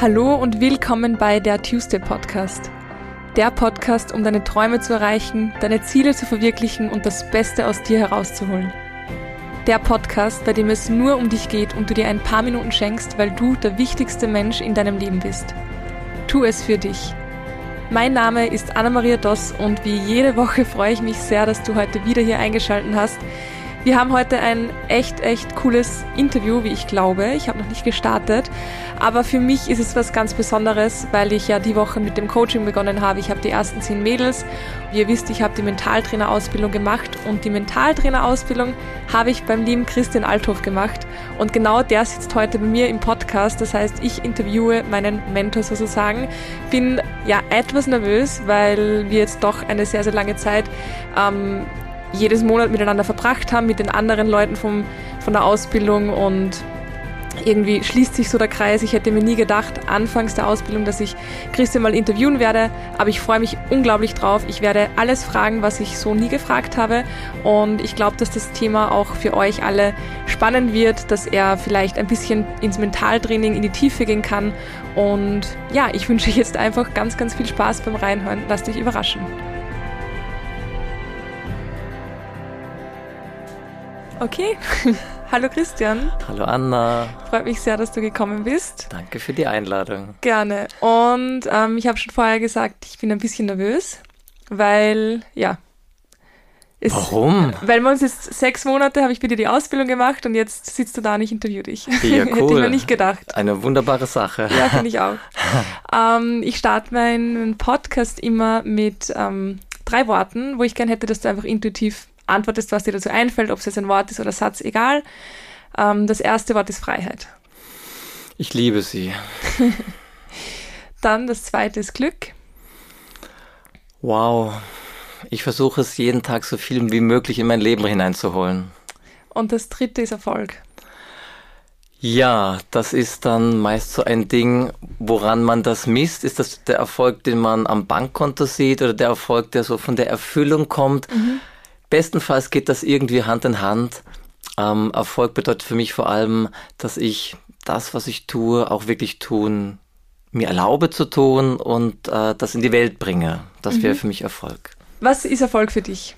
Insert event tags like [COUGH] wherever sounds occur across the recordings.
Hallo und willkommen bei der Tuesday Podcast. Der Podcast, um deine Träume zu erreichen, deine Ziele zu verwirklichen und das Beste aus dir herauszuholen. Der Podcast, bei dem es nur um dich geht und du dir ein paar Minuten schenkst, weil du der wichtigste Mensch in deinem Leben bist. Tu es für dich. Mein Name ist Anna-Maria Doss und wie jede Woche freue ich mich sehr, dass du heute wieder hier eingeschaltet hast wir haben heute ein echt, echt cooles Interview, wie ich glaube. Ich habe noch nicht gestartet, aber für mich ist es was ganz Besonderes, weil ich ja die Woche mit dem Coaching begonnen habe. Ich habe die ersten zehn Mädels. Wie ihr wisst, ich habe die Mentaltrainerausbildung gemacht und die Mentaltrainerausbildung habe ich beim lieben Christian Althoff gemacht und genau der sitzt heute bei mir im Podcast. Das heißt, ich interviewe meinen Mentor sozusagen. Bin ja etwas nervös, weil wir jetzt doch eine sehr, sehr lange Zeit ähm, jedes Monat miteinander verbracht haben, mit den anderen Leuten vom, von der Ausbildung und irgendwie schließt sich so der Kreis. Ich hätte mir nie gedacht, anfangs der Ausbildung, dass ich Christian mal interviewen werde, aber ich freue mich unglaublich drauf. Ich werde alles fragen, was ich so nie gefragt habe und ich glaube, dass das Thema auch für euch alle spannend wird, dass er vielleicht ein bisschen ins Mentaltraining in die Tiefe gehen kann und ja, ich wünsche euch jetzt einfach ganz, ganz viel Spaß beim Reinhören. Lasst euch überraschen. Okay. [LAUGHS] Hallo Christian. Hallo Anna. Freut mich sehr, dass du gekommen bist. Danke für die Einladung. Gerne. Und ähm, ich habe schon vorher gesagt, ich bin ein bisschen nervös, weil, ja. Es, Warum? Weil wir uns jetzt sechs Monate habe ich bei dir die Ausbildung gemacht und jetzt sitzt du da und ich interview dich. Ja, cool. [LAUGHS] Hätte ich mir nicht gedacht. Eine wunderbare Sache. Ja, finde ich [LAUGHS] auch. ähm, ich starte meinen Podcast immer mit ähm, drei Worten, wo ich gerne hätte, dass du einfach intuitiv antwortest, was dir dazu einfällt, ob es jetzt ein Wort ist oder Satz, egal. Ähm, das erste Wort ist Freiheit. Ich liebe sie. [LAUGHS] Dann das zweite ist Glück. Wow. Ich versuche es jeden Tag so viel wie möglich in mein Leben hineinzuholen. Und das dritte ist Erfolg. Ja, das ist dann meist so ein Ding, woran man das misst. Ist das der Erfolg, den man am Bankkonto sieht oder der Erfolg, der so von der Erfüllung kommt? Mhm. Bestenfalls geht das irgendwie Hand in Hand. Ähm, Erfolg bedeutet für mich vor allem, dass ich das, was ich tue, auch wirklich tun, mir erlaube zu tun und äh, das in die Welt bringe. Das mhm. wäre für mich Erfolg. Was ist Erfolg für dich?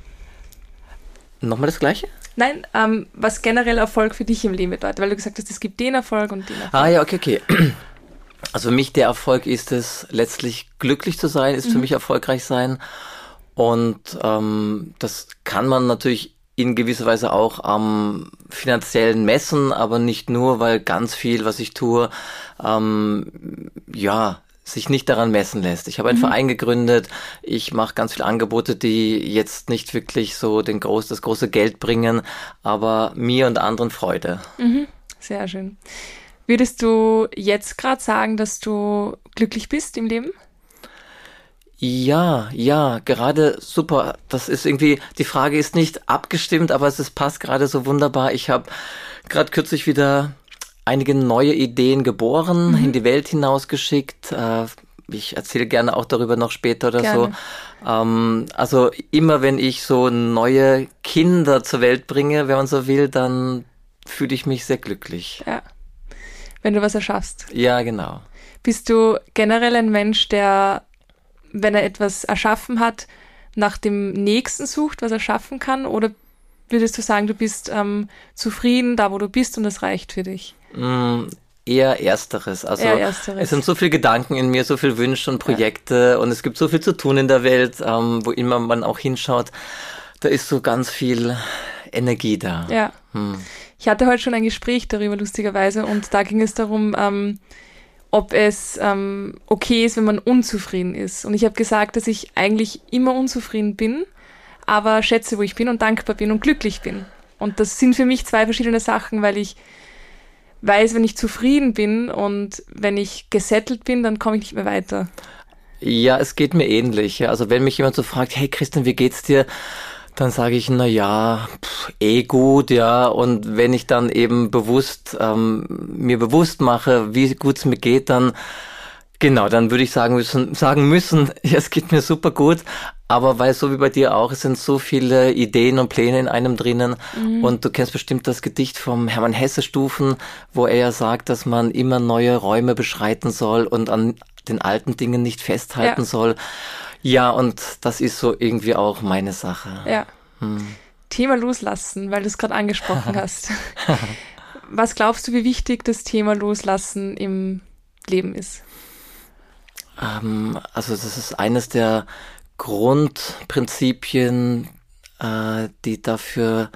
Nochmal das Gleiche? Nein, ähm, was generell Erfolg für dich im Leben bedeutet, weil du gesagt hast, es gibt den Erfolg und den Erfolg. Ah ja, okay, okay. Also für mich der Erfolg ist es, letztlich glücklich zu sein, ist mhm. für mich erfolgreich sein. Und ähm, das kann man natürlich in gewisser Weise auch am finanziellen messen, aber nicht nur, weil ganz viel, was ich tue, ähm, ja, sich nicht daran messen lässt. Ich habe einen mhm. Verein gegründet, ich mache ganz viele Angebote, die jetzt nicht wirklich so den groß, das große Geld bringen, aber mir und anderen Freude. Mhm. Sehr schön. Würdest du jetzt gerade sagen, dass du glücklich bist im Leben? Ja, ja, gerade super. Das ist irgendwie, die Frage ist nicht abgestimmt, aber es ist, passt gerade so wunderbar. Ich habe gerade kürzlich wieder einige neue Ideen geboren, mhm. in die Welt hinausgeschickt. Äh, ich erzähle gerne auch darüber noch später oder gerne. so. Ähm, also immer wenn ich so neue Kinder zur Welt bringe, wenn man so will, dann fühle ich mich sehr glücklich. Ja. Wenn du was erschaffst. Ja, genau. Bist du generell ein Mensch, der wenn er etwas erschaffen hat, nach dem Nächsten sucht, was er schaffen kann? Oder würdest du sagen, du bist ähm, zufrieden da, wo du bist und das reicht für dich? Mm, eher Ersteres. Also eher Ersteres. es sind so viele Gedanken in mir, so viele Wünsche und Projekte ja. und es gibt so viel zu tun in der Welt, ähm, wo immer man auch hinschaut. Da ist so ganz viel Energie da. Ja. Hm. Ich hatte heute schon ein Gespräch darüber, lustigerweise, und da ging es darum, ähm, ob es ähm, okay ist, wenn man unzufrieden ist. Und ich habe gesagt, dass ich eigentlich immer unzufrieden bin, aber schätze, wo ich bin und dankbar bin und glücklich bin. Und das sind für mich zwei verschiedene Sachen, weil ich weiß, wenn ich zufrieden bin und wenn ich gesettelt bin, dann komme ich nicht mehr weiter. Ja, es geht mir ähnlich. Also wenn mich jemand so fragt, hey Christian, wie geht's dir? Dann sage ich, na ja, pff, eh gut, ja. Und wenn ich dann eben bewusst ähm, mir bewusst mache, wie gut es mir geht, dann Genau, dann würde ich sagen müssen, sagen müssen, [LAUGHS] ja, es geht mir super gut, aber weil so wie bei dir auch, es sind so viele Ideen und Pläne in einem drinnen mhm. und du kennst bestimmt das Gedicht vom Hermann Hesse Stufen, wo er ja sagt, dass man immer neue Räume beschreiten soll und an den alten Dingen nicht festhalten ja. soll. Ja, und das ist so irgendwie auch meine Sache. Ja. Hm. Thema loslassen, weil du es gerade angesprochen [LAUGHS] hast. Was glaubst du, wie wichtig das Thema Loslassen im Leben ist? Ähm, also das ist eines der Grundprinzipien, äh, die dafür,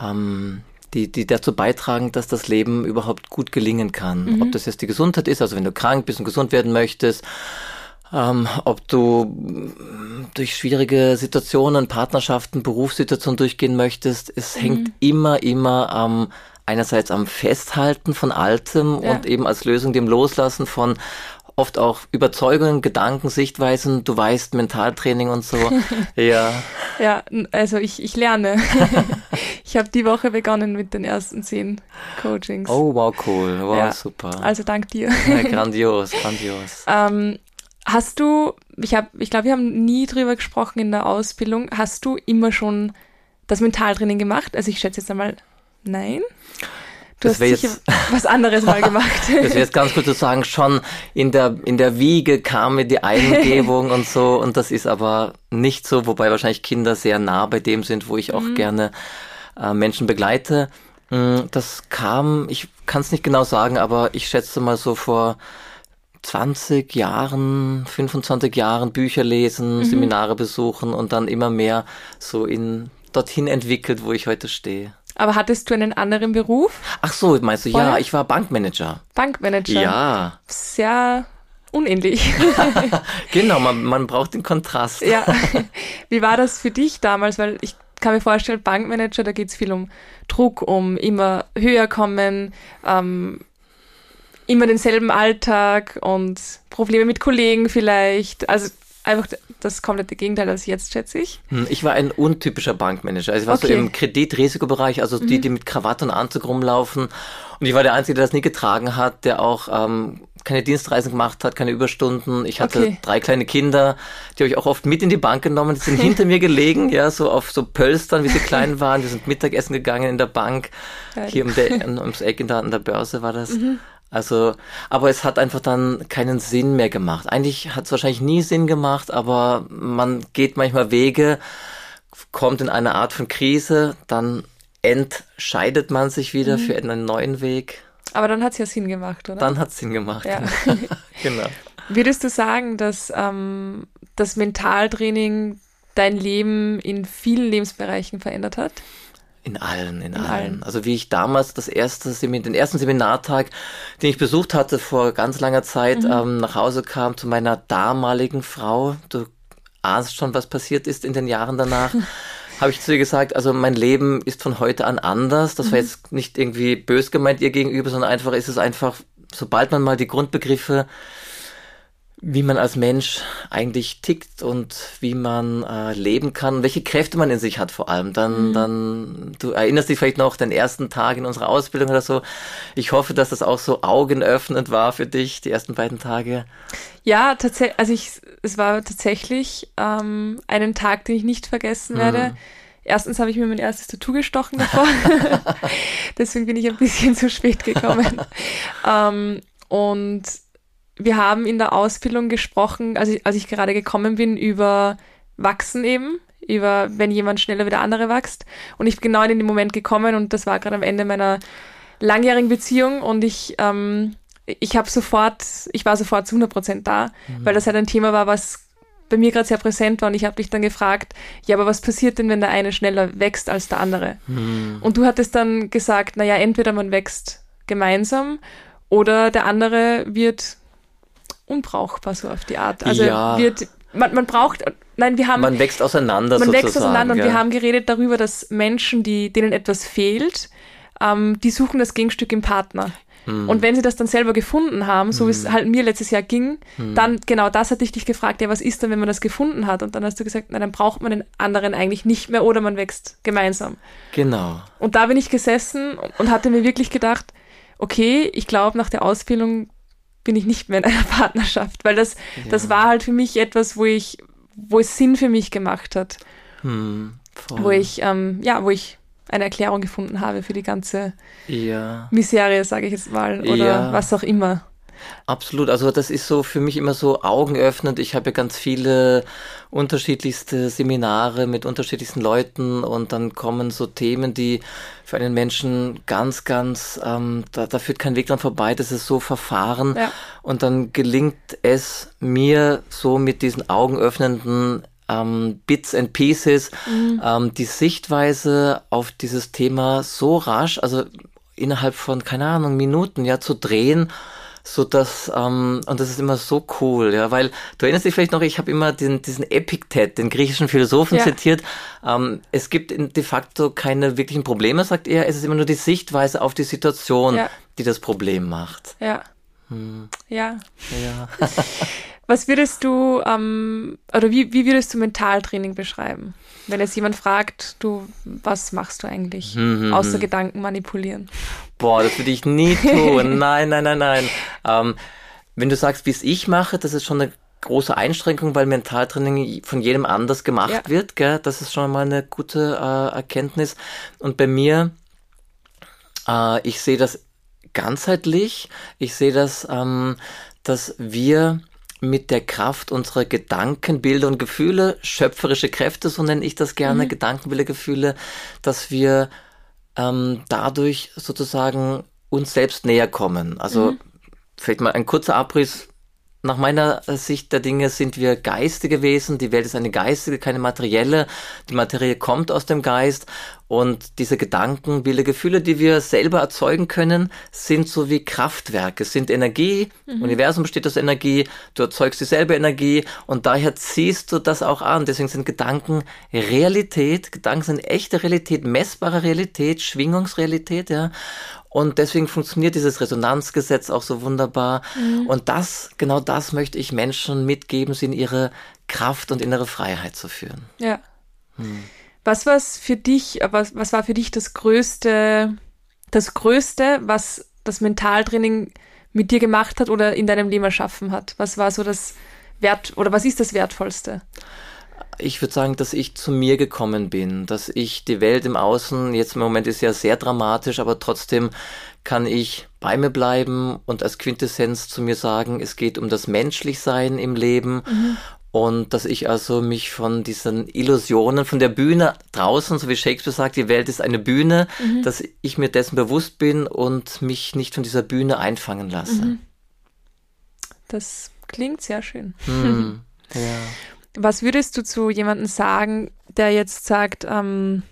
ähm, die, die dazu beitragen, dass das Leben überhaupt gut gelingen kann. Mhm. Ob das jetzt die Gesundheit ist, also wenn du krank bist und gesund werden möchtest, ähm, ob du durch schwierige Situationen, Partnerschaften, Berufssituationen durchgehen möchtest, es mhm. hängt immer, immer am einerseits am Festhalten von Altem ja. und eben als Lösung dem Loslassen von oft auch Überzeugungen, Gedanken, Sichtweisen, du weißt, Mentaltraining und so. [LAUGHS] ja. Ja, also ich, ich lerne. [LAUGHS] ich habe die Woche begonnen mit den ersten zehn Coachings. Oh, wow, cool. Wow, ja. super. Also dank dir. Ja, grandios, grandios. [LAUGHS] Ähm, hast du, ich habe, ich glaube, wir haben nie drüber gesprochen in der Ausbildung, hast du immer schon das Mentaltraining gemacht? Also ich schätze jetzt einmal Nein? Du das hast sicher jetzt, was anderes mal gemacht. [LAUGHS] das wäre jetzt ganz gut zu sagen, schon in der, in der Wiege kam mir die Eingebung und so und das ist aber nicht so, wobei wahrscheinlich Kinder sehr nah bei dem sind, wo ich auch mhm. gerne äh, Menschen begleite. Mm, das kam, ich kann es nicht genau sagen, aber ich schätze mal so vor 20 Jahren, 25 Jahren Bücher lesen, mhm. Seminare besuchen und dann immer mehr so in dorthin entwickelt, wo ich heute stehe. Aber hattest du einen anderen Beruf? Ach so, meinst du, Vorher? ja, ich war Bankmanager. Bankmanager? Ja. Sehr unähnlich. [LAUGHS] [LAUGHS] genau, man, man braucht den Kontrast. ja. [LAUGHS] Wie war das für dich damals? Weil ich kann mir vorstellen, Bankmanager, da geht es viel um Druck, um immer höher kommen, ähm, immer denselben Alltag und Probleme mit Kollegen vielleicht. Also einfach das komplette Gegenteil als jetzt, schätze ich. Hm, ich war ein untypischer Bankmanager. Also ich war okay. so im Kreditrisikobereich, also mhm. die, die mit Krawatte und Anzug rumlaufen. Und ich war der Einzige, der das nie getragen hat, der auch ähm, keine Dienstreisen gemacht hat, keine Überstunden. Ich hatte okay. drei kleine Kinder, die habe ich auch oft mit in die Bank genommen. Die sind hinter mir gelegen, [LAUGHS] ja, so auf so Pölstern, wie sie klein waren. Wir sind Mittagessen gegangen in der Bank. Geil. Hier um der, ums Eck in der, an der Börse war das. Mhm. Also, aber es hat einfach dann keinen Sinn mehr gemacht. Eigentlich hat es wahrscheinlich nie Sinn gemacht, aber man geht manchmal Wege, kommt in eine Art von Krise, dann entscheidet man sich wieder mhm. für einen neuen Weg. Aber dann hat es ja Sinn gemacht, oder? Dann hat es Sinn gemacht. Ja. [LAUGHS] genau. Würdest du sagen, dass ähm, das Mentaltraining dein Leben in vielen Lebensbereichen verändert hat? In allen, in, in allen. allen. Also wie ich damals das erste Seminar, den ersten Seminartag, den ich besucht hatte vor ganz langer Zeit, mhm. ähm, nach Hause kam zu meiner damaligen Frau. Du ahnst schon, was passiert ist in den Jahren danach. [LAUGHS] habe ich zu ihr gesagt, also mein Leben ist von heute an anders. Das mhm. war jetzt nicht irgendwie bös gemeint ihr gegenüber, sondern einfach ist es einfach, sobald man mal die Grundbegriffe wie man als Mensch eigentlich tickt und wie man äh, leben kann, welche Kräfte man in sich hat vor allem. Dann, mhm. dann, du erinnerst dich vielleicht noch den ersten Tag in unserer Ausbildung oder so. Ich hoffe, dass das auch so augenöffnend war für dich, die ersten beiden Tage. Ja, tatsächlich, also ich, es war tatsächlich ähm, einen Tag, den ich nicht vergessen mhm. werde. Erstens habe ich mir mein erstes Tattoo gestochen davor. [LAUGHS] [LAUGHS] Deswegen bin ich ein bisschen zu spät gekommen. [LAUGHS] ähm, und wir haben in der Ausbildung gesprochen, als ich, als ich gerade gekommen bin, über Wachsen eben, über wenn jemand schneller wie der andere wächst. Und ich bin genau in den Moment gekommen und das war gerade am Ende meiner langjährigen Beziehung und ich, ähm, ich habe sofort, ich war sofort zu 100 Prozent da, mhm. weil das halt ein Thema war, was bei mir gerade sehr präsent war und ich habe dich dann gefragt, ja, aber was passiert denn, wenn der eine schneller wächst als der andere? Mhm. Und du hattest dann gesagt, naja, entweder man wächst gemeinsam oder der andere wird unbrauchbar so auf die Art. Also ja. wird, man, man braucht, nein, wir haben. Man wächst auseinander. Man wächst auseinander ja. und wir haben geredet darüber, dass Menschen, die, denen etwas fehlt, ähm, die suchen das Gegenstück im Partner. Hm. Und wenn sie das dann selber gefunden haben, so wie es hm. halt mir letztes Jahr ging, hm. dann genau das hatte ich dich gefragt, ja, was ist denn, wenn man das gefunden hat? Und dann hast du gesagt, na, dann braucht man den anderen eigentlich nicht mehr oder man wächst gemeinsam. Genau. Und da bin ich gesessen und hatte mir wirklich gedacht, okay, ich glaube, nach der Ausbildung bin ich nicht mehr in einer [LAUGHS] Partnerschaft, weil das, ja. das war halt für mich etwas, wo ich, wo es Sinn für mich gemacht hat. Hm, wo ich, ähm, ja, wo ich eine Erklärung gefunden habe für die ganze ja. Miserie, sage ich jetzt mal, oder ja. was auch immer. Absolut, also das ist so für mich immer so augenöffnend. Ich habe ja ganz viele unterschiedlichste Seminare mit unterschiedlichsten Leuten und dann kommen so Themen, die für einen Menschen ganz, ganz, ähm, da, da führt kein Weg dran vorbei, das ist so verfahren. Ja. Und dann gelingt es mir so mit diesen augenöffnenden ähm, Bits and Pieces, mhm. ähm, die Sichtweise auf dieses Thema so rasch, also innerhalb von, keine Ahnung, Minuten, ja, zu drehen so dass ähm, und das ist immer so cool, ja, weil du erinnerst dich vielleicht noch, ich habe immer den, diesen Epiktet, den griechischen Philosophen ja. zitiert. Ähm, es gibt de facto keine wirklichen Probleme, sagt er. Es ist immer nur die Sichtweise auf die Situation, ja. die das Problem macht. Ja. Hm. Ja. Ja. [LAUGHS] Was würdest du, ähm, oder wie, wie würdest du Mentaltraining beschreiben? Wenn jetzt jemand fragt, du, was machst du eigentlich? Hm, hm, außer hm. Gedanken manipulieren. Boah, das würde ich nie [LAUGHS] tun. nein, nein, nein, nein. Ähm, wenn du sagst, wie es ich mache, das ist schon eine große Einschränkung, weil Mentaltraining von jedem anders gemacht ja. wird. Gell? Das ist schon mal eine gute äh, Erkenntnis. Und bei mir, äh, ich sehe das ganzheitlich. Ich sehe das, ähm, dass wir mit der Kraft unserer Gedanken, Bilder und Gefühle, schöpferische Kräfte, so nenne ich das gerne, mhm. Gedanken, Bilder, Gefühle, dass wir ähm, dadurch sozusagen uns selbst näher kommen. Also mhm. vielleicht mal ein kurzer Abriss nach meiner Sicht der Dinge sind wir geistige Wesen. Die Welt ist eine geistige, keine materielle. Die Materie kommt aus dem Geist. Und diese Gedanken, Bilder, Gefühle, die wir selber erzeugen können, sind so wie Kraftwerke, sind Energie. Mhm. Universum besteht aus Energie. Du erzeugst dieselbe Energie. Und daher ziehst du das auch an. Deswegen sind Gedanken Realität. Gedanken sind echte Realität, messbare Realität, Schwingungsrealität, ja. Und deswegen funktioniert dieses Resonanzgesetz auch so wunderbar. Mhm. Und das, genau das möchte ich Menschen mitgeben, sie in ihre Kraft und innere Freiheit zu führen. Ja. Hm. Was war für dich, was, was war für dich das Größte, das Größte, was das Mentaltraining mit dir gemacht hat oder in deinem Leben erschaffen hat? Was war so das Wert oder was ist das Wertvollste? Ich würde sagen, dass ich zu mir gekommen bin, dass ich die Welt im Außen, jetzt im Moment ist ja sehr dramatisch, aber trotzdem kann ich bei mir bleiben und als Quintessenz zu mir sagen, es geht um das Menschlichsein im Leben mhm. und dass ich also mich von diesen Illusionen, von der Bühne draußen, so wie Shakespeare sagt, die Welt ist eine Bühne, mhm. dass ich mir dessen bewusst bin und mich nicht von dieser Bühne einfangen lasse. Mhm. Das klingt sehr schön. Hm, [LAUGHS] ja. Was würdest du zu jemandem sagen, der jetzt sagt, ähm,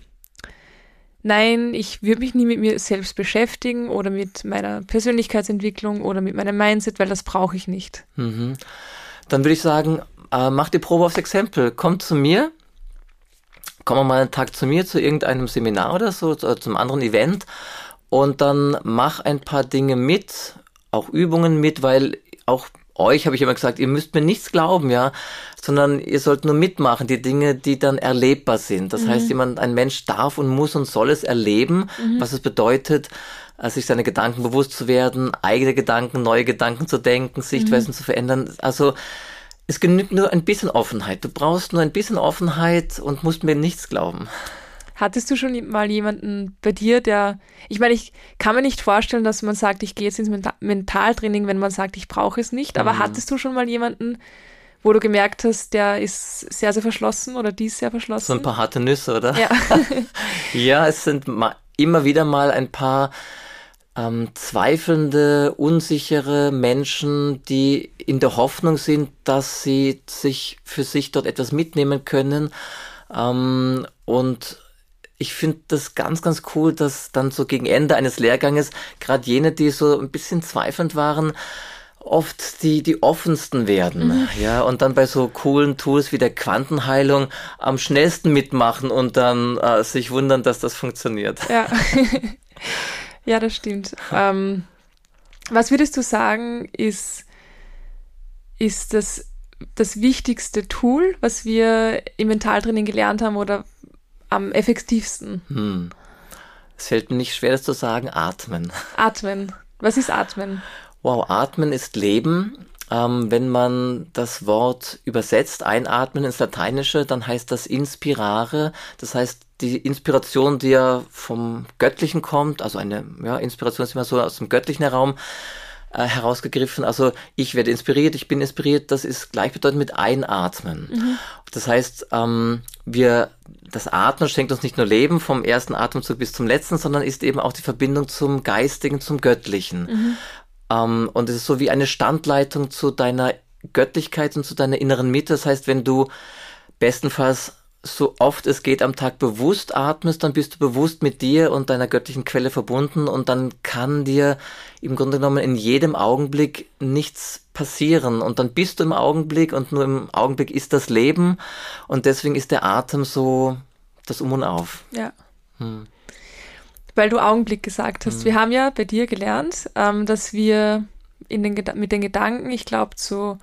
nein, ich würde mich nie mit mir selbst beschäftigen oder mit meiner Persönlichkeitsentwicklung oder mit meinem Mindset, weil das brauche ich nicht. Mhm. Dann würde ich sagen, äh, mach die Probe aufs Exempel. Komm zu mir, komm mal einen Tag zu mir, zu irgendeinem Seminar oder so, zum anderen Event und dann mach ein paar Dinge mit, auch Übungen mit, weil auch euch habe ich immer gesagt, ihr müsst mir nichts glauben, ja, sondern ihr sollt nur mitmachen, die Dinge, die dann erlebbar sind. Das mhm. heißt, jemand, ein Mensch darf und muss und soll es erleben, mhm. was es bedeutet, äh, sich seine Gedanken bewusst zu werden, eigene Gedanken, neue Gedanken zu denken, Sichtweisen mhm. zu verändern. Also es genügt nur ein bisschen Offenheit. Du brauchst nur ein bisschen Offenheit und musst mir nichts glauben. Hattest du schon mal jemanden bei dir, der, ich meine, ich kann mir nicht vorstellen, dass man sagt, ich gehe jetzt ins Mentaltraining, wenn man sagt, ich brauche es nicht, aber mhm. hattest du schon mal jemanden, wo du gemerkt hast, der ist sehr, sehr verschlossen oder die ist sehr verschlossen? So ein paar harte Nüsse, oder? Ja. [LAUGHS] ja, es sind immer wieder mal ein paar ähm, zweifelnde, unsichere Menschen, die in der Hoffnung sind, dass sie sich für sich dort etwas mitnehmen können. Ähm, und ich finde das ganz, ganz cool, dass dann so gegen Ende eines Lehrganges gerade jene, die so ein bisschen zweifelnd waren, oft die, die offensten werden, mhm. ja, und dann bei so coolen Tools wie der Quantenheilung am schnellsten mitmachen und dann äh, sich wundern, dass das funktioniert. Ja, [LAUGHS] ja das stimmt. Ähm, was würdest du sagen, ist, ist das, das wichtigste Tool, was wir im Mentaltraining gelernt haben oder am effektivsten? Hm. Es fällt mir nicht schwer, das zu sagen, atmen. Atmen. Was ist Atmen? Wow, atmen ist Leben. Ähm, wenn man das Wort übersetzt, einatmen ins Lateinische, dann heißt das inspirare. Das heißt, die Inspiration, die ja vom Göttlichen kommt, also eine ja, Inspiration ist immer so aus dem göttlichen Raum äh, herausgegriffen. Also ich werde inspiriert, ich bin inspiriert, das ist gleichbedeutend mit Einatmen. Mhm. Das heißt, ähm, wir, das Atmen schenkt uns nicht nur Leben vom ersten Atemzug bis zum letzten, sondern ist eben auch die Verbindung zum Geistigen, zum Göttlichen. Mhm. Ähm, und es ist so wie eine Standleitung zu deiner Göttlichkeit und zu deiner inneren Mitte. Das heißt, wenn du bestenfalls so oft es geht am Tag bewusst atmest, dann bist du bewusst mit dir und deiner göttlichen Quelle verbunden und dann kann dir im Grunde genommen in jedem Augenblick nichts passieren und dann bist du im Augenblick und nur im Augenblick ist das Leben und deswegen ist der Atem so das Um und Auf. Ja. Hm. Weil du Augenblick gesagt hast. Hm. Wir haben ja bei dir gelernt, ähm, dass wir in den, mit den Gedanken, ich glaube, zu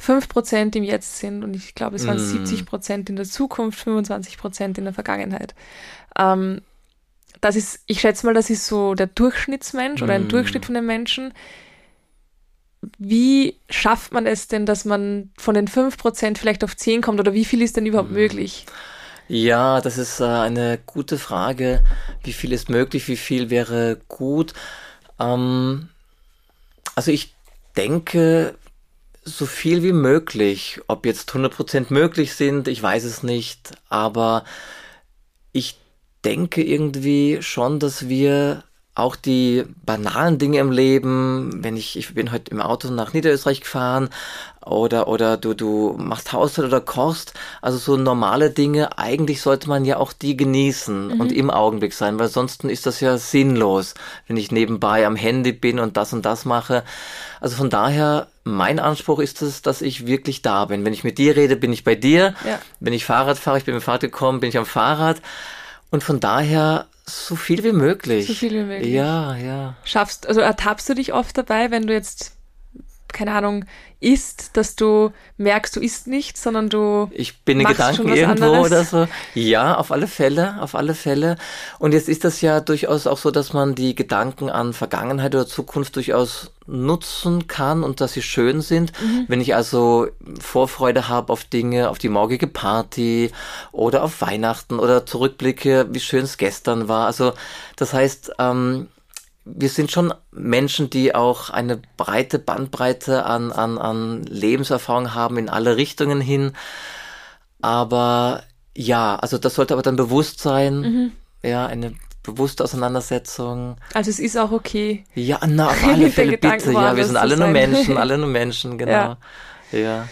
5% im Jetzt sind und ich glaube, es waren mm. 70% in der Zukunft, 25% in der Vergangenheit. Ähm, das ist, ich schätze mal, das ist so der Durchschnittsmensch mm. oder ein mm. Durchschnitt von den Menschen. Wie schafft man es denn, dass man von den 5% vielleicht auf 10 kommt oder wie viel ist denn überhaupt mm. möglich? Ja, das ist äh, eine gute Frage. Wie viel ist möglich? Wie viel wäre gut? Ähm, also ich denke, so viel wie möglich. Ob jetzt 100% möglich sind, ich weiß es nicht, aber ich denke irgendwie schon, dass wir auch die banalen Dinge im Leben, wenn ich, ich bin heute im Auto nach Niederösterreich gefahren oder, oder du, du machst Haushalt oder kochst, also so normale Dinge, eigentlich sollte man ja auch die genießen mhm. und im Augenblick sein, weil sonst ist das ja sinnlos, wenn ich nebenbei am Handy bin und das und das mache. Also von daher, mein Anspruch ist es, dass ich wirklich da bin. Wenn ich mit dir rede, bin ich bei dir. Ja. Wenn ich Fahrrad fahre, ich bin mit dem Fahrrad gekommen, bin ich am Fahrrad. Und von daher so viel wie möglich. So viel wie möglich. Ja, ja. Schaffst, also ertappst du dich oft dabei, wenn du jetzt keine Ahnung, isst, dass du merkst, du isst nicht, sondern du. Ich bin in Gedanken irgendwo anderes. oder so. Ja, auf alle Fälle, auf alle Fälle. Und jetzt ist das ja durchaus auch so, dass man die Gedanken an Vergangenheit oder Zukunft durchaus nutzen kann und dass sie schön sind. Mhm. Wenn ich also Vorfreude habe auf Dinge, auf die morgige Party oder auf Weihnachten oder zurückblicke, wie schön es gestern war. Also das heißt, ähm, wir sind schon Menschen, die auch eine breite Bandbreite an, an, an Lebenserfahrung haben in alle Richtungen hin. Aber ja, also das sollte aber dann bewusst sein. Mhm. Ja, eine bewusste Auseinandersetzung. Also es ist auch okay. Ja, na, auf [LAUGHS] alle Fälle bitte. Ja, wir sind alle nur Menschen, [LAUGHS] alle nur Menschen, genau. Ja. ja.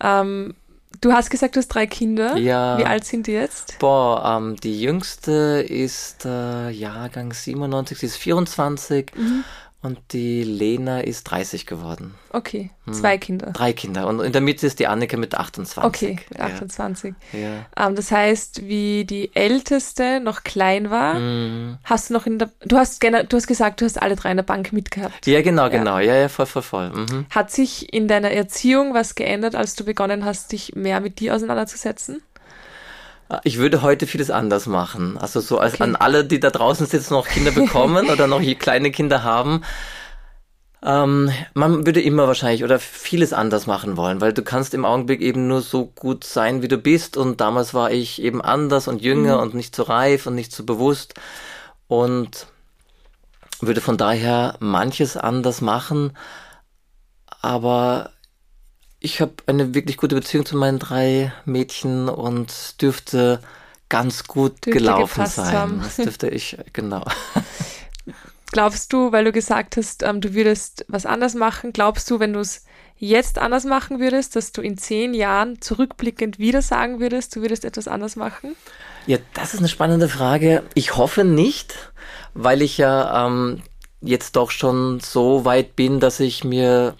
Ähm, Du hast gesagt, du hast drei Kinder. Ja. Wie alt sind die jetzt? Boah, ähm, die jüngste ist äh, Jahrgang 97, sie ist 24. Mhm. Und die Lena ist 30 geworden. Okay, hm. zwei Kinder. Drei Kinder. Und in der Mitte ist die Annika mit 28. Okay, mit 28. Ja. ja. Ähm, das heißt, wie die älteste noch klein war, mhm. hast du noch in der, du hast, du hast gesagt, du hast alle drei in der Bank mitgehabt. Ja, genau, genau. Ja, ja, voll, voll, voll. Mhm. Hat sich in deiner Erziehung was geändert, als du begonnen hast, dich mehr mit dir auseinanderzusetzen? Ich würde heute vieles anders machen. Also so als okay. an alle, die da draußen sitzen, noch Kinder bekommen [LAUGHS] oder noch kleine Kinder haben. Ähm, man würde immer wahrscheinlich oder vieles anders machen wollen, weil du kannst im Augenblick eben nur so gut sein, wie du bist. Und damals war ich eben anders und jünger mhm. und nicht so reif und nicht so bewusst. Und würde von daher manches anders machen. Aber ich habe eine wirklich gute Beziehung zu meinen drei Mädchen und dürfte ganz gut dürfte gelaufen sein. Haben. Das dürfte ich, [LAUGHS] genau. Glaubst du, weil du gesagt hast, ähm, du würdest was anders machen, glaubst du, wenn du es jetzt anders machen würdest, dass du in zehn Jahren zurückblickend wieder sagen würdest, du würdest etwas anders machen? Ja, das ist eine spannende Frage. Ich hoffe nicht, weil ich ja ähm, jetzt doch schon so weit bin, dass ich mir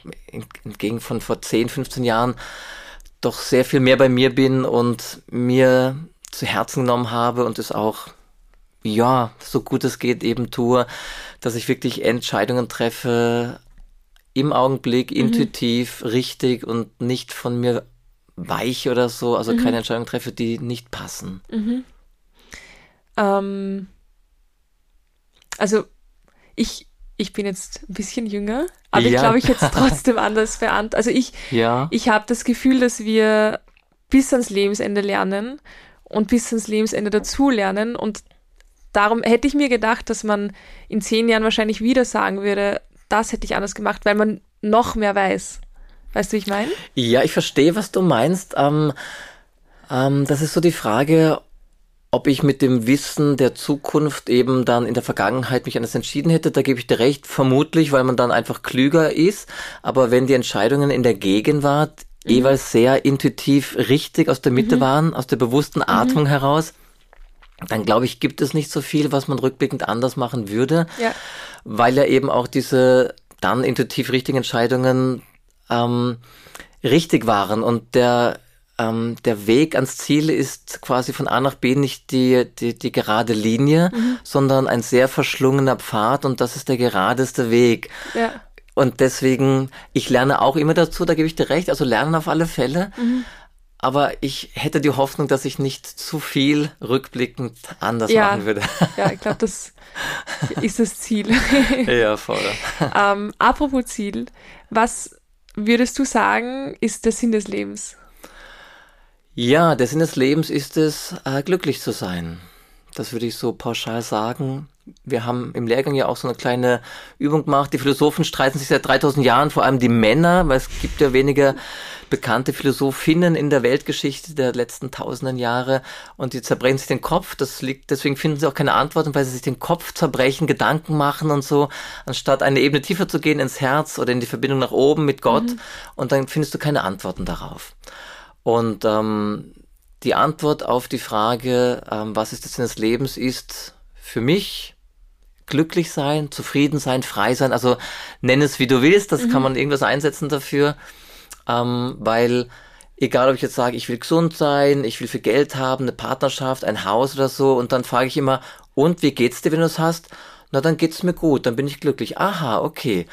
entgegen von vor 10, 15 Jahren doch sehr viel mehr bei mir bin und mir zu Herzen genommen habe und es auch, ja, so gut es geht eben tue, dass ich wirklich Entscheidungen treffe im Augenblick, mhm. intuitiv, richtig und nicht von mir weich oder so, also mhm. keine Entscheidungen treffe, die nicht passen. Mhm. Ähm, also ich ich bin jetzt ein bisschen jünger, aber Ja. ich glaube, ich jetzt trotzdem anders beant. Also ich, Ja. ich habe das Gefühl, dass wir bis ans Lebensende lernen und bis ans Lebensende dazulernen. Und darum hätte ich mir gedacht, dass man in zehn Jahren wahrscheinlich wieder sagen würde, das hätte ich anders gemacht, weil man noch mehr weiß. Weißt du, wie ich meine? Ja, ich verstehe, was du meinst. Ähm, ähm, das ist so die Frage, ob ich mit dem Wissen der Zukunft eben dann in der Vergangenheit mich anders entschieden hätte. Da gebe ich dir recht, vermutlich, weil man dann einfach klüger ist. Aber wenn die Entscheidungen in der Gegenwart jeweils sehr intuitiv richtig aus der Mitte waren, aus der bewussten Atmung heraus, dann glaube ich, gibt es nicht so viel, was man rückblickend anders machen würde Ja. weil ja eben auch diese dann intuitiv richtigen Entscheidungen ähm, richtig waren und der ähm, der Weg ans Ziel ist quasi von A nach B nicht die, die, die gerade Linie, sondern ein sehr verschlungener Pfad und das ist der geradeste Weg. Ja. Und deswegen, ich lerne auch immer dazu, da gebe ich dir recht, also lernen auf alle Fälle. Aber ich hätte die Hoffnung, dass ich nicht zu viel rückblickend anders Ja. machen würde. Ja, ich glaube, das [LAUGHS] ist das Ziel. ja, voll. ähm, apropos Ziel, was würdest du sagen, ist der Sinn des Lebens? Ja, der Sinn des Lebens ist es, äh, glücklich zu sein. Das würde ich so pauschal sagen. Wir haben im Lehrgang ja auch so eine kleine Übung gemacht. Die Philosophen streiten sich seit 3000 Jahren, vor allem die Männer, weil es gibt ja weniger bekannte Philosophinnen in der Weltgeschichte der letzten tausenden Jahre und die zerbrechen sich den Kopf. Das liegt, deswegen finden sie auch keine Antworten, weil sie sich den Kopf zerbrechen, Gedanken machen und so, anstatt eine Ebene tiefer zu gehen ins Herz oder in die Verbindung nach oben mit Gott und dann findest du keine Antworten darauf. Und ähm, die Antwort auf die Frage, ähm, was ist der Sinn des Lebens, ist für mich glücklich sein, zufrieden sein, frei sein. Also nenn es wie du willst, das kann man irgendwas einsetzen dafür, ähm, weil egal ob ich jetzt sage, ich will gesund sein, ich will viel Geld haben, eine Partnerschaft, ein Haus oder so, und dann frage ich immer, und wie geht's dir, wenn du es hast? Na, dann geht's mir gut, dann bin ich glücklich. Aha, okay.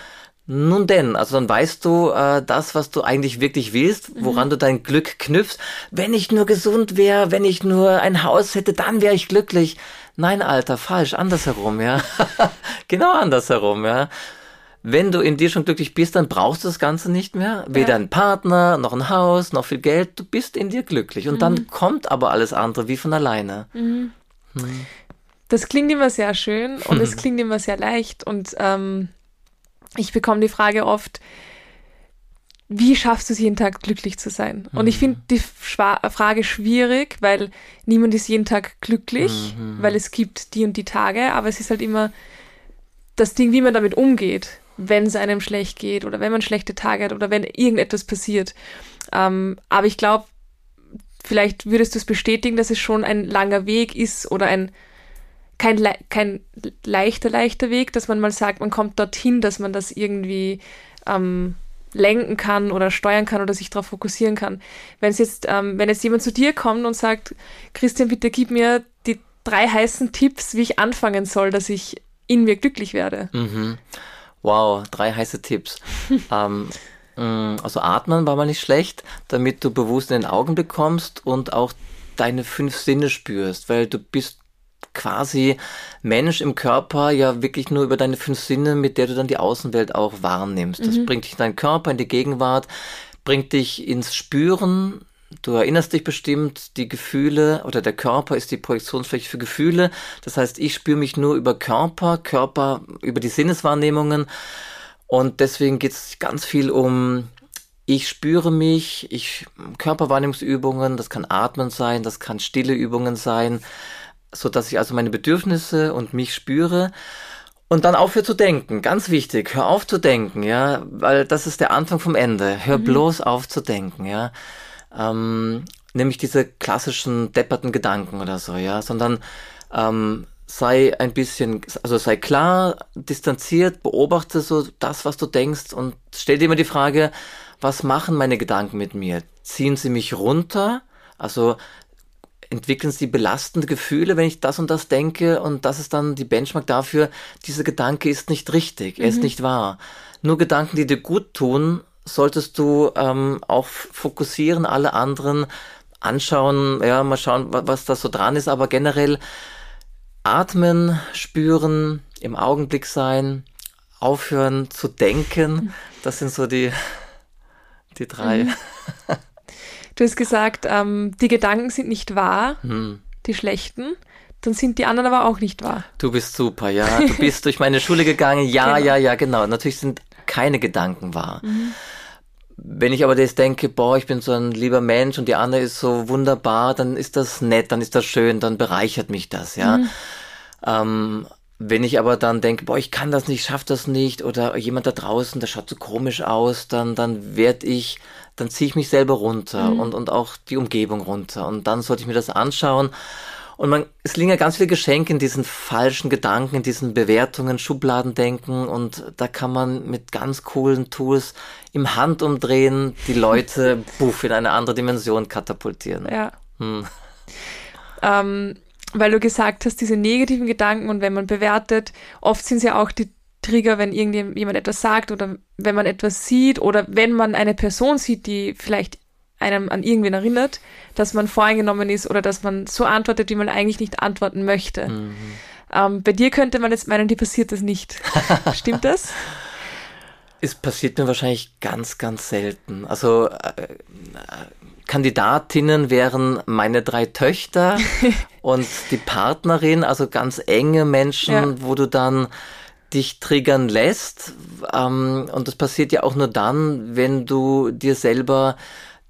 Nun denn, also dann weißt du äh, das, was du eigentlich wirklich willst, woran du dein Glück knüpfst. Wenn ich nur gesund wäre, wenn ich nur ein Haus hätte, dann wäre ich glücklich. Nein, Alter, falsch, andersherum, ja. [LAUGHS] genau andersherum, ja. Wenn du in dir schon glücklich bist, dann brauchst du das Ganze nicht mehr. Weder Ja. einen Partner, noch ein Haus, noch viel Geld. Du bist in dir glücklich. Und dann kommt aber alles andere wie von alleine. Das klingt immer sehr schön und es [LAUGHS] klingt immer sehr leicht und ähm, ich bekomme die Frage oft, wie schaffst du es jeden Tag glücklich zu sein? Und ich finde die Schwa Frage schwierig, weil niemand ist jeden Tag glücklich, weil es gibt die und die Tage, aber es ist halt immer das Ding, wie man damit umgeht, wenn es einem schlecht geht oder wenn man schlechte Tage hat oder wenn irgendetwas passiert. Ähm, aber ich glaube, vielleicht würdest du es bestätigen, dass es schon ein langer Weg ist oder ein kein, le kein leichter, leichter Weg, dass man mal sagt, man kommt dorthin, dass man das irgendwie ähm, lenken kann oder steuern kann oder sich darauf fokussieren kann. Wenn es jetzt, ähm, wenn jetzt jemand zu dir kommt und sagt, Christian, bitte gib mir die drei heißen Tipps, wie ich anfangen soll, dass ich in mir glücklich werde. Mhm. Wow, drei heiße Tipps. [LAUGHS] ähm, mh, also atmen war mal nicht schlecht, damit du bewusst in den Augenblick kommst und auch deine fünf Sinne spürst, weil du bist quasi Mensch im Körper ja wirklich nur über deine fünf Sinne, mit der du dann die Außenwelt auch wahrnimmst. Das bringt dich in deinen Körper, in die Gegenwart, bringt dich ins Spüren. Du erinnerst dich bestimmt, die Gefühle oder der Körper ist die Projektionsfläche für Gefühle. Das heißt, ich spüre mich nur über Körper, Körper über die Sinneswahrnehmungen. Und deswegen geht es ganz viel um, ich spüre mich, ich Körperwahrnehmungsübungen, das kann Atmen sein, das kann stille Übungen sein, so dass ich also meine Bedürfnisse und mich spüre. Und dann aufhör zu denken, ganz wichtig, hör auf zu denken, ja, weil das ist der Anfang vom Ende. Hör bloß auf zu denken, ja. Ähm, nämlich diese klassischen depperten Gedanken oder so, ja, sondern ähm, sei ein bisschen, also sei klar, distanziert, beobachte so das, was du denkst und stell dir immer die Frage, was machen meine Gedanken mit mir? Ziehen sie mich runter? Also entwickeln sie belastende Gefühle, wenn ich das und das denke und das ist dann die Benchmark dafür, dieser Gedanke ist nicht richtig, er ist nicht wahr. Nur Gedanken, die dir gut tun, solltest du ähm, auch fokussieren, alle anderen anschauen, ja, mal schauen, wa- was da so dran ist, aber generell atmen, spüren, im Augenblick sein, aufhören zu denken. Das sind so die, die drei. Mhm. [LAUGHS] Du hast gesagt, ähm, die Gedanken sind nicht wahr, hm. die schlechten. Dann sind die anderen aber auch nicht wahr. Du bist super, ja. Du bist durch meine Schule gegangen. Ja, genau. ja, ja, genau. Natürlich sind keine Gedanken wahr. Mhm. Wenn ich aber das denke, boah, ich bin so ein lieber Mensch und die andere ist so wunderbar, dann ist das nett, dann ist das schön, dann bereichert mich das, ja. Mhm. Ähm, wenn ich aber dann denke, boah, ich kann das nicht, schaff das nicht, oder jemand da draußen, der schaut so komisch aus, dann, dann werde ich, dann ziehe ich mich selber runter mhm. und, und auch die Umgebung runter. Und dann sollte ich mir das anschauen. Und man, es liegen ja ganz viele Geschenke in diesen falschen Gedanken, in diesen Bewertungen, Schubladendenken und da kann man mit ganz coolen Tools im Handumdrehen die Leute [LAUGHS] buff, in eine andere Dimension katapultieren. Ja. Hm. Ähm, weil du gesagt hast, diese negativen Gedanken und wenn man bewertet, oft sind es ja auch die Trigger, wenn irgendjemand etwas sagt oder wenn man etwas sieht oder wenn man eine Person sieht, die vielleicht einem an irgendwen erinnert, dass man voreingenommen ist oder dass man so antwortet, wie man eigentlich nicht antworten möchte. Mhm. Ähm, bei dir könnte man jetzt meinen, dir passiert das nicht. [LAUGHS] Stimmt das? Es passiert mir wahrscheinlich ganz, ganz selten. Also äh, Kandidatinnen wären meine drei Töchter [LAUGHS] und die Partnerin, also ganz enge Menschen, ja. wo du dann dich triggern lässt. Ähm, und das passiert ja auch nur dann, wenn du dir selber